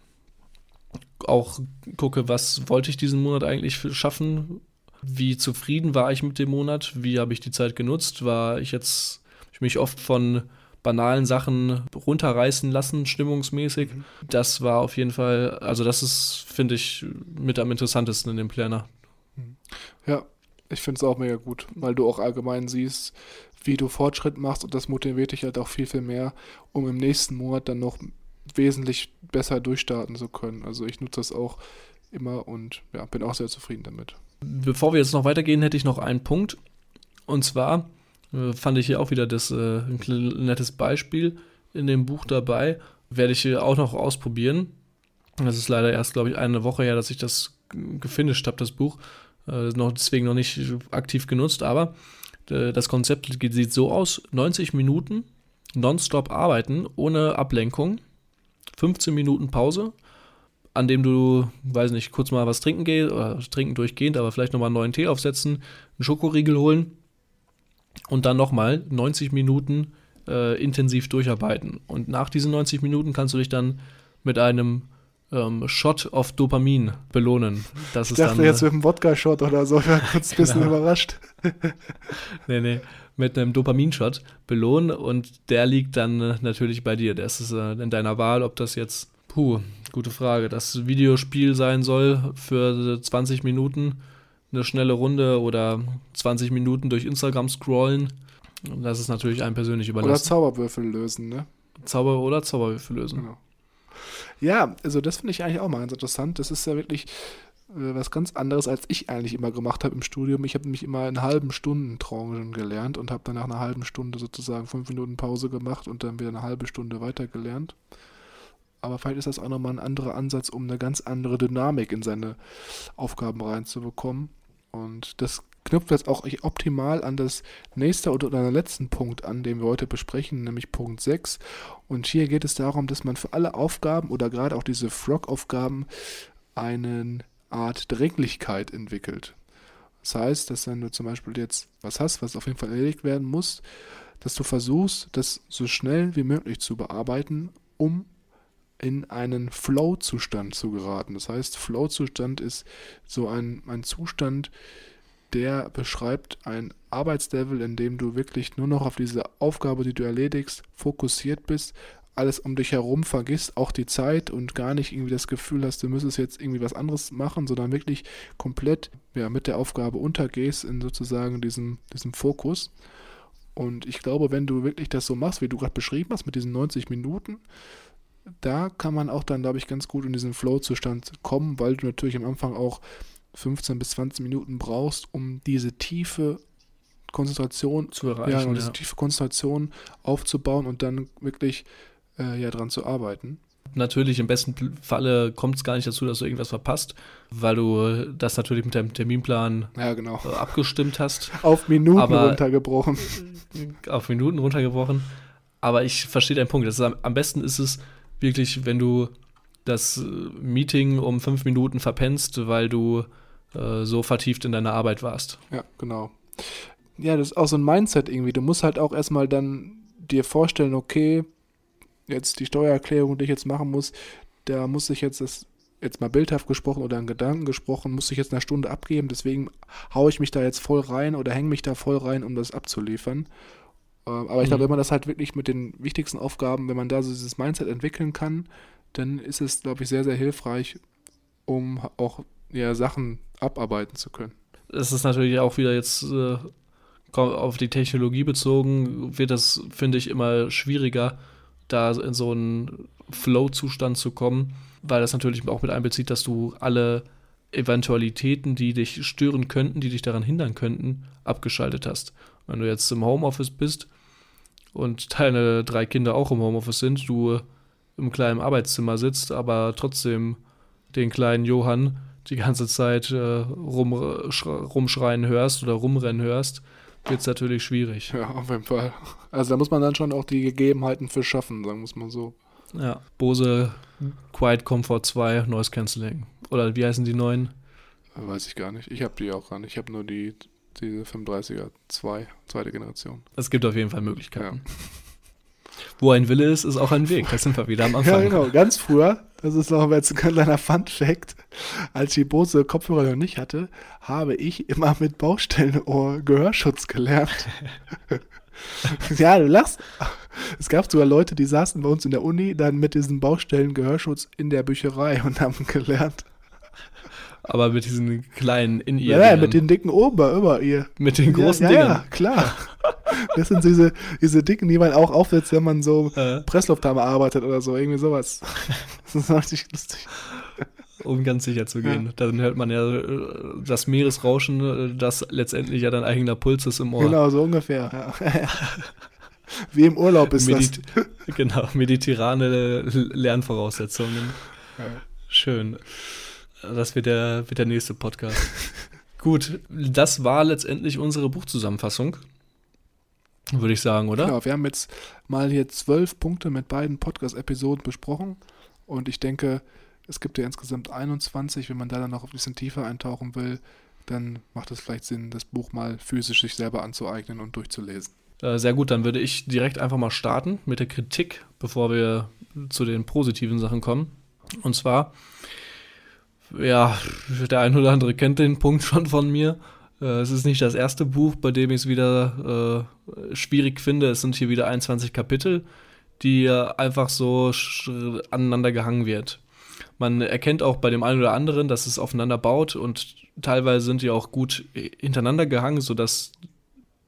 Auch gucke, was wollte ich diesen Monat eigentlich schaffen, wie zufrieden war ich mit dem Monat, wie habe ich die Zeit genutzt, war ich jetzt, ich mich oft von banalen Sachen runterreißen lassen, stimmungsmäßig. Mhm. Das war auf jeden Fall, also das ist, finde ich, mit am interessantesten in dem Planner. Mhm. Ja, ich finde es auch mega gut, weil du auch allgemein siehst, wie du Fortschritt machst und das motiviert dich halt auch viel, viel mehr, um im nächsten Monat dann noch wesentlich besser durchstarten zu können. Also ich nutze das auch immer und ja, bin auch sehr zufrieden damit. Bevor wir jetzt noch weitergehen, hätte ich noch einen Punkt. Und zwar äh, fand ich hier auch wieder das, äh, ein nettes Beispiel in dem Buch dabei. Werde ich hier auch noch ausprobieren. Das ist leider erst, glaube ich, eine Woche her, dass ich das gefinisht habe, das Buch. Äh, noch, deswegen noch nicht aktiv genutzt, aber äh, das Konzept sieht so aus: 90 Minuten nonstop arbeiten, ohne Ablenkung, 15 Minuten Pause, an dem du, weiß nicht, kurz mal was trinken gehst, oder trinken durchgehend, aber vielleicht nochmal einen neuen Tee aufsetzen, einen Schokoriegel holen und dann nochmal 90 Minuten äh, intensiv durcharbeiten. Und nach diesen 90 Minuten kannst du dich dann mit einem ähm, Shot of Dopamin belohnen. Das ich dachte dann, jetzt mit einem Wodka-Shot oder so, ich war kurz ein bisschen genau. überrascht. nee, nee, mit einem Dopaminshot belohnen und der liegt dann äh, natürlich bei dir. Das ist äh, in deiner Wahl, ob das jetzt, puh, gute Frage, das Videospiel sein soll für 20 Minuten eine schnelle Runde oder 20 Minuten durch Instagram scrollen. Das ist natürlich einem persönlich überlassen. Oder Zauberwürfel lösen, ne? Zauber oder Zauberwürfel lösen. Genau. Ja, also das finde ich eigentlich auch mal ganz interessant. Das ist ja wirklich äh, was ganz anderes, als ich eigentlich immer gemacht habe im Studium. Ich habe nämlich immer in halben Stunden Tranchen gelernt und habe dann nach einer halben Stunde sozusagen fünf Minuten Pause gemacht und dann wieder eine halbe Stunde weiter gelernt. Aber vielleicht ist das auch nochmal ein anderer Ansatz, um eine ganz andere Dynamik in seine Aufgaben reinzubekommen. Und das knüpft jetzt auch optimal an das nächste oder an den letzten Punkt an, den wir heute besprechen, nämlich Punkt 6. Und hier geht es darum, dass man für alle Aufgaben oder gerade auch diese Frog-Aufgaben eine Art Dringlichkeit entwickelt. Das heißt, dass wenn du zum Beispiel jetzt was hast, was auf jeden Fall erledigt werden muss, dass du versuchst, das so schnell wie möglich zu bearbeiten, um in einen Flow-Zustand zu geraten. Das heißt, Flow-Zustand ist so ein, ein Zustand, der beschreibt ein Arbeitslevel, in dem du wirklich nur noch auf diese Aufgabe, die du erledigst, fokussiert bist, alles um dich herum vergisst, auch die Zeit und gar nicht irgendwie das Gefühl hast, du müsstest jetzt irgendwie was anderes machen, sondern wirklich komplett ja, mit der Aufgabe untergehst in sozusagen diesem, diesem Fokus. Und ich glaube, wenn du wirklich das so machst, wie du gerade beschrieben hast, mit diesen 90 Minuten, da kann man auch dann, glaube ich, ganz gut in diesen Flow-Zustand kommen, weil du natürlich am Anfang auch 15 bis 20 Minuten brauchst, um diese tiefe Konzentration zu erreichen. Ja, um diese ja. tiefe Konzentration aufzubauen und dann wirklich äh, ja, dran zu arbeiten. Natürlich, im besten Falle kommt es gar nicht dazu, dass du irgendwas verpasst, weil du das natürlich mit deinem Terminplan ja, genau. äh, abgestimmt hast. Auf Minuten Aber, runtergebrochen. Auf Minuten runtergebrochen. Aber ich verstehe deinen Punkt. Ist, am besten ist es, wirklich, wenn du das äh, Meeting um fünf Minuten verpennst, weil du äh, so vertieft in deiner Arbeit warst. Ja, genau. Ja, das ist auch so ein Mindset irgendwie. Du musst halt auch erstmal dann dir vorstellen, okay, jetzt die Steuererklärung, die ich jetzt machen muss, da muss ich jetzt das jetzt mal bildhaft gesprochen oder in Gedanken gesprochen, muss ich jetzt eine Stunde abgeben, deswegen haue ich mich da jetzt voll rein oder hänge mich da voll rein, um das abzuliefern. Ähm, aber ich glaube, mhm. wenn man das halt wirklich mit den wichtigsten Aufgaben, wenn man da so dieses Mindset entwickeln kann, dann ist es, glaube ich, sehr, sehr hilfreich, um auch ja, Sachen abarbeiten zu können. Es ist natürlich auch wieder jetzt äh, auf die Technologie bezogen, wird das, finde ich, immer schwieriger, da in so einen Flow-Zustand zu kommen, weil das natürlich auch mit einbezieht, dass du alle Eventualitäten, die dich stören könnten, die dich daran hindern könnten, abgeschaltet hast. Wenn du jetzt im Homeoffice bist und deine drei Kinder auch im Homeoffice sind, du im kleinen Arbeitszimmer sitzt, aber trotzdem den kleinen Johann die ganze Zeit äh, rum, rumschreien hörst oder rumrennen hörst, wird es natürlich schwierig. Ja, auf jeden Fall. Also da muss man dann schon auch die Gegebenheiten für schaffen, sagen wir es mal so. Ja, Bose Quiet Comfort 2 Noise Cancelling. Oder wie heißen die neuen? Weiß ich gar nicht. Ich habe die auch gar nicht. Ich habe nur die diese 35er 2, zweite Generation. Es gibt auf jeden Fall Möglichkeiten. Ja. Wo ein Wille ist, ist auch ein Weg. Da sind wir wieder am Anfang. Ja, genau. Ganz früher, das ist noch jetzt ein kleiner Fun-Fact, als ich die Bose Kopfhörer noch nicht hatte, habe ich immer mit Baustellenohr Gehörschutz gelernt. ja, du lachst. Es gab sogar Leute, die saßen bei uns in der Uni dann mit diesem Baustellen-Gehörschutz in der Bücherei und haben gelernt. Aber mit diesen kleinen in ihr. Ja, ja mit den dicken Ober über ihr. Mit den großen ja, Dingern. Ja, klar. Das sind diese, diese dicken, die man auch aufsetzt, wenn man so äh. Presslufthammer arbeitet oder so, irgendwie sowas. Das ist richtig lustig. Um ganz sicher zu gehen. Ja. Dann hört man ja äh, das Meeresrauschen, äh, das letztendlich ja dein eigener Puls ist im Ohr. Genau, so ungefähr. Ja. Wie im Urlaub ist Medit das. Genau, mediterrane Lernvoraussetzungen. Ja. Schön. Das wird der, wird der nächste Podcast. Gut, das war letztendlich unsere Buchzusammenfassung. Würde ich sagen, oder? Genau, wir haben jetzt mal hier zwölf Punkte mit beiden Podcast-Episoden besprochen. Und ich denke, es gibt ja insgesamt 21. Wenn man da dann noch ein bisschen tiefer eintauchen will, dann macht es vielleicht Sinn, das Buch mal physisch sich selber anzueignen und durchzulesen. Äh, sehr gut, dann würde ich direkt einfach mal starten mit der Kritik, bevor wir zu den positiven Sachen kommen. Und zwar ja, der ein oder andere kennt den Punkt schon von mir. Äh, es ist nicht das erste Buch, bei dem ich es wieder äh, schwierig finde. Es sind hier wieder 21 Kapitel, die einfach so aneinander gehangen wird. Man erkennt auch bei dem einen oder anderen, dass es aufeinander baut und teilweise sind die auch gut hintereinander gehangen, sodass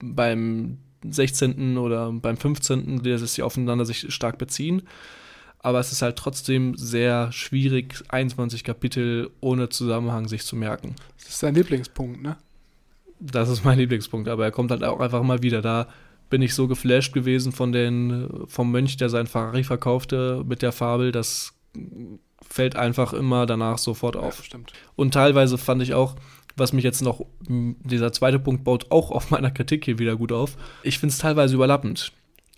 beim 16. oder beim 15. dass sie aufeinander sich stark beziehen aber es ist halt trotzdem sehr schwierig, 21 Kapitel ohne Zusammenhang sich zu merken. Das ist dein Lieblingspunkt, ne? Das ist mein Lieblingspunkt, aber er kommt halt auch einfach mal wieder. Da bin ich so geflasht gewesen von den, vom Mönch, der sein Ferrari verkaufte mit der Fabel, das fällt einfach immer danach sofort auf. Ja, stimmt. Und teilweise fand ich auch, was mich jetzt noch, dieser zweite Punkt baut auch auf meiner Kritik hier wieder gut auf. Ich finde es teilweise überlappend.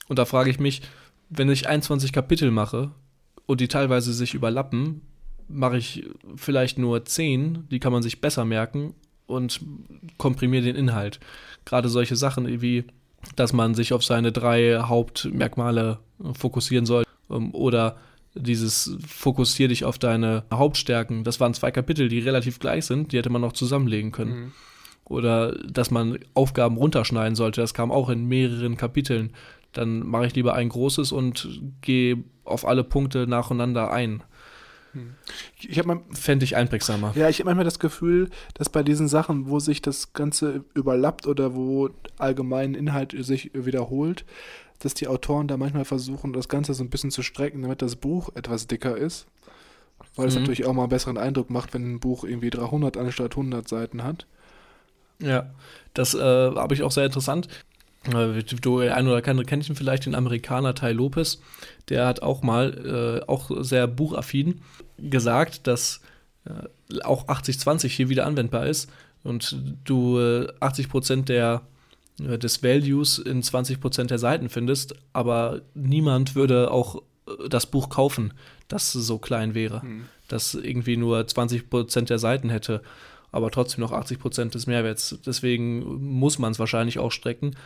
Und da frage ich mich, wenn ich 21 Kapitel mache und die teilweise sich überlappen, mache ich vielleicht nur 10, die kann man sich besser merken und komprimiere den Inhalt. Gerade solche Sachen wie, dass man sich auf seine drei Hauptmerkmale fokussieren soll ähm, oder dieses fokussier dich auf deine Hauptstärken. Das waren zwei Kapitel, die relativ gleich sind, die hätte man noch zusammenlegen können. Mhm. Oder dass man Aufgaben runterschneiden sollte, das kam auch in mehreren Kapiteln dann mache ich lieber ein großes und gehe auf alle Punkte nacheinander ein. Ich habe fände ich einprägsamer. Ja, ich habe manchmal das Gefühl, dass bei diesen Sachen, wo sich das Ganze überlappt oder wo allgemein Inhalt sich wiederholt, dass die Autoren da manchmal versuchen, das Ganze so ein bisschen zu strecken, damit das Buch etwas dicker ist. Weil es mhm. natürlich auch mal einen besseren Eindruck macht, wenn ein Buch irgendwie 300 anstatt 100 Seiten hat. Ja, das äh, habe ich auch sehr interessant. Äh, du, ein oder andere kennt ihn vielleicht, den Amerikaner Ty Lopez. Der hat auch mal, äh, auch sehr buchaffin, gesagt, dass äh, auch 80-20 hier wieder anwendbar ist und du äh, 80% der, äh, des Values in 20% der Seiten findest, aber niemand würde auch äh, das Buch kaufen, das so klein wäre, hm. das irgendwie nur 20% der Seiten hätte aber trotzdem noch 80% des Mehrwerts. Deswegen muss man es wahrscheinlich auch strecken.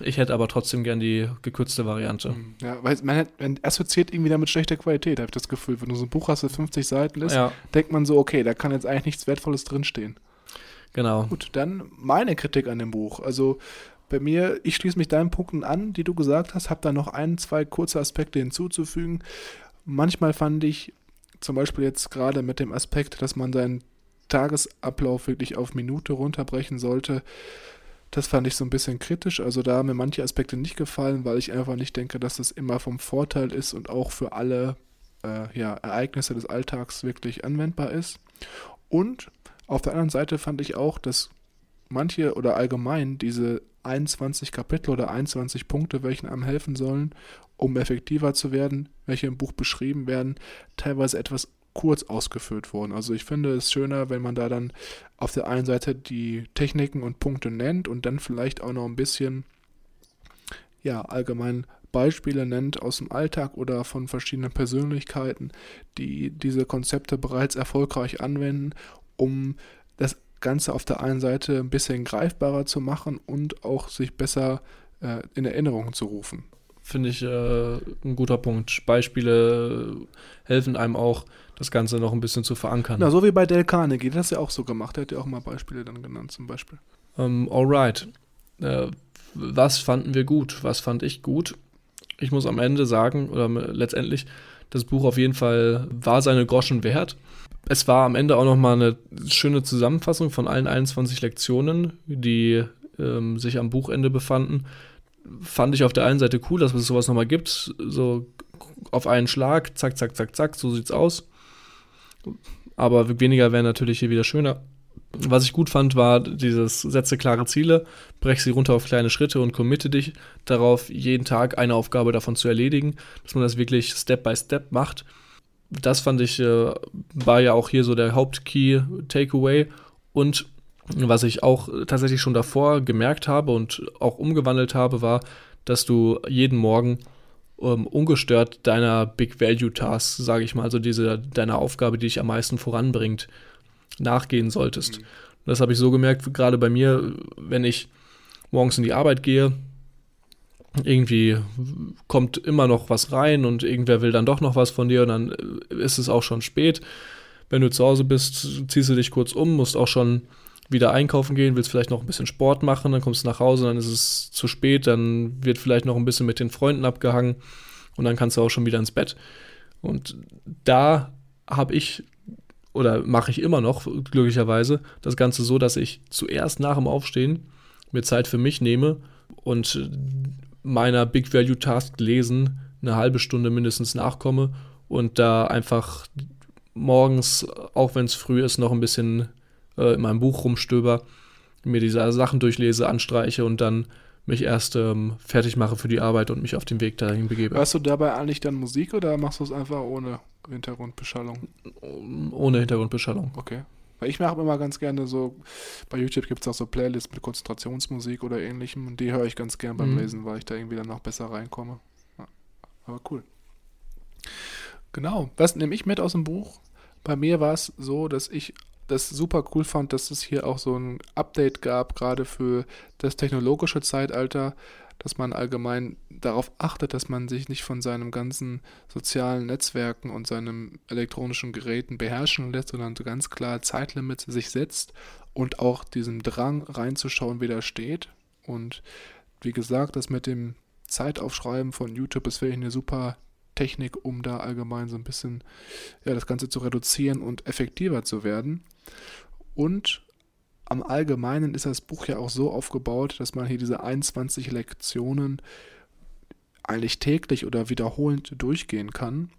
Ich hätte aber trotzdem gern die gekürzte Variante. Hm, ja, weil man, man assoziiert irgendwie damit schlechter Qualität, habe ich das Gefühl. Wenn du so ein Buch hast, das 50 Seiten ist, ja. denkt man so, okay, da kann jetzt eigentlich nichts Wertvolles drinstehen. Genau. Gut, dann meine Kritik an dem Buch. Also bei mir, ich schließe mich deinen Punkten an, die du gesagt hast, habe da noch ein, zwei kurze Aspekte hinzuzufügen. Manchmal fand ich, zum Beispiel jetzt gerade mit dem Aspekt, dass man seinen Tagesablauf wirklich auf Minute runterbrechen sollte, das fand ich so ein bisschen kritisch. Also da haben mir manche Aspekte nicht gefallen, weil ich einfach nicht denke, dass das immer vom Vorteil ist und auch für alle äh, ja, Ereignisse des Alltags wirklich anwendbar ist. Und auf der anderen Seite fand ich auch, dass manche oder allgemein diese 21 Kapitel oder 21 Punkte, welchen einem helfen sollen, um effektiver zu werden, welche im Buch beschrieben werden, teilweise etwas kurz ausgeführt wurden. Also ich finde es schöner, wenn man da dann auf der einen Seite die Techniken und Punkte nennt und dann vielleicht auch noch ein bisschen ja allgemein Beispiele nennt aus dem Alltag oder von verschiedenen Persönlichkeiten, die diese Konzepte bereits erfolgreich anwenden, um das Ganze auf der einen Seite ein bisschen greifbarer zu machen und auch sich besser äh, in Erinnerung zu rufen. Finde ich äh, ein guter Punkt. Beispiele helfen einem auch, das Ganze noch ein bisschen zu verankern. Na, so wie bei Del Carnegie, das ist ja auch so gemacht. Der hat ja auch mal Beispiele dann genannt, zum Beispiel. Ähm, alright. Äh, was fanden wir gut? Was fand ich gut? Ich muss am Ende sagen, oder letztendlich, das Buch auf jeden Fall war seine Groschen wert es war am Ende auch nochmal eine schöne Zusammenfassung von allen 21 Lektionen, die ähm, sich am Buchende befanden. Fand ich auf der einen Seite cool, dass es sowas nochmal gibt. So auf einen Schlag, zack, zack, zack, zack, so sieht's aus. Aber weniger wäre natürlich hier wieder schöner. Was ich gut fand, war dieses setze klare Ziele, brech sie runter auf kleine Schritte und committe dich darauf, jeden Tag eine Aufgabe davon zu erledigen, dass man das wirklich Step by Step macht das fand ich, äh, war ja auch hier so der Hauptkey-Takeaway. Und was ich auch tatsächlich schon davor gemerkt habe und auch umgewandelt habe, war, dass du jeden Morgen ähm, ungestört deiner Big Value Task, sage ich mal, also diese deiner Aufgabe, die dich am meisten voranbringt, nachgehen solltest. Mhm. Das habe ich so gemerkt, gerade bei mir, wenn ich morgens in die Arbeit gehe, irgendwie kommt immer noch was rein und irgendwer will dann doch noch was von dir und dann äh, ist es auch schon spät. Wenn du zu Hause bist, ziehst du dich kurz um, musst auch schon wieder einkaufen gehen, willst vielleicht noch ein bisschen Sport machen, dann kommst du nach Hause, dann ist es zu spät, dann wird vielleicht noch ein bisschen mit den Freunden abgehangen und dann kannst du auch schon wieder ins Bett. Und da habe ich oder mache ich immer noch glücklicherweise das Ganze so, dass ich zuerst nach dem Aufstehen mir Zeit für mich nehme und meiner Big Value Task lesen eine halbe Stunde mindestens nachkomme und da einfach morgens, auch wenn es früh ist, noch ein bisschen äh, in meinem Buch rumstöber, mir diese Sachen durchlese, anstreiche und dann mich erst ähm, fertig mache für die Arbeit und mich auf den Weg dahin begebe. Hörst du dabei eigentlich dann Musik oder machst du es einfach ohne Hintergrundbeschallung? Ohne Hintergrundbeschallung. Okay. Weil ich mache immer ganz gerne so, bei YouTube gibt es auch so Playlists mit Konzentrationsmusik oder ähnlichem und die höre ich ganz gern beim mhm. Lesen, weil ich da irgendwie dann noch besser reinkomme. Ja, aber cool. Genau. Was nehme ich mit aus dem Buch? Bei mir war es so, dass ich das super cool fand, dass es hier auch so ein Update gab, gerade für das technologische Zeitalter, dass man allgemein darauf achtet, dass man sich nicht von seinem ganzen sozialen Netzwerken und seinen elektronischen Geräten beherrschen lässt, sondern ganz klar Zeitlimits sich setzt und auch diesem Drang reinzuschauen widersteht. Und wie gesagt, das mit dem Zeitaufschreiben von YouTube ist wirklich eine super Technik, um da allgemein so ein bisschen ja, das Ganze zu reduzieren und effektiver zu werden. Und am Allgemeinen ist das Buch ja auch so aufgebaut, dass man hier diese 21 Lektionen eigentlich täglich oder wiederholend durchgehen kann.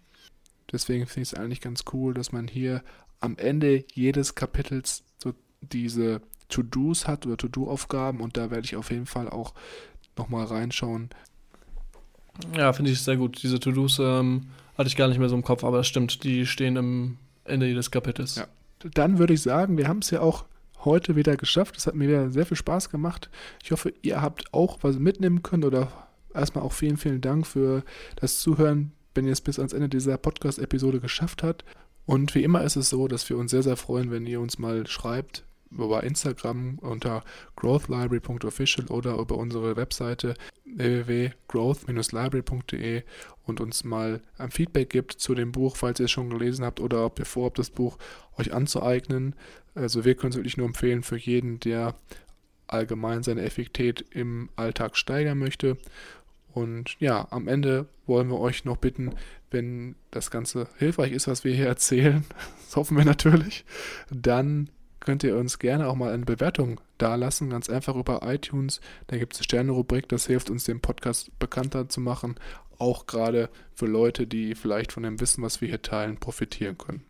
Deswegen finde ich es eigentlich ganz cool, dass man hier am Ende jedes Kapitels so diese To-Dos hat oder To-Do-Aufgaben und da werde ich auf jeden Fall auch nochmal reinschauen. Ja, finde ich sehr gut. Diese To-Dos ähm, hatte ich gar nicht mehr so im Kopf, aber das stimmt, die stehen am Ende jedes Kapitels. Ja. Dann würde ich sagen, wir haben es ja auch heute wieder geschafft. Es hat mir wieder sehr viel Spaß gemacht. Ich hoffe, ihr habt auch was mitnehmen können oder erstmal auch vielen, vielen Dank für das Zuhören, wenn ihr es bis ans Ende dieser Podcast-Episode geschafft habt. Und wie immer ist es so, dass wir uns sehr, sehr freuen, wenn ihr uns mal schreibt über Instagram unter growthlibrary.official oder über unsere Webseite www.growth-library.de und uns mal ein Feedback gibt zu dem Buch, falls ihr es schon gelesen habt oder ob ihr vorhabt, das Buch euch anzueignen. Also wir können es wirklich nur empfehlen für jeden, der allgemein seine Effektivität im Alltag steigern möchte. Und ja, am Ende wollen wir euch noch bitten, wenn das Ganze hilfreich ist, was wir hier erzählen, das hoffen wir natürlich, dann könnt ihr uns gerne auch mal eine Bewertung dalassen, ganz einfach über iTunes. Da gibt es eine Sterne-Rubrik, das hilft uns, den Podcast bekannter zu machen, auch gerade für Leute, die vielleicht von dem Wissen, was wir hier teilen, profitieren können.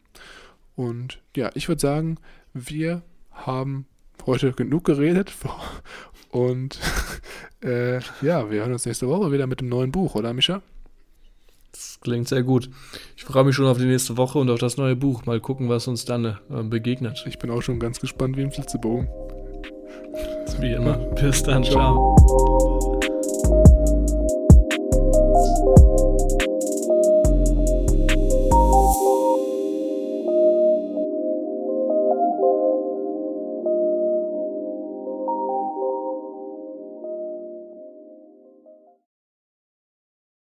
Und ja, ich würde sagen, wir haben heute genug geredet. Und äh, ja, wir hören uns nächste Woche wieder mit dem neuen Buch, oder Mischa? Das klingt sehr gut. Ich freue mich schon auf die nächste Woche und auf das neue Buch. Mal gucken, was uns dann äh, begegnet. Ich bin auch schon ganz gespannt wie im Flitzebogen. Wie immer. Bis dann. Ciao.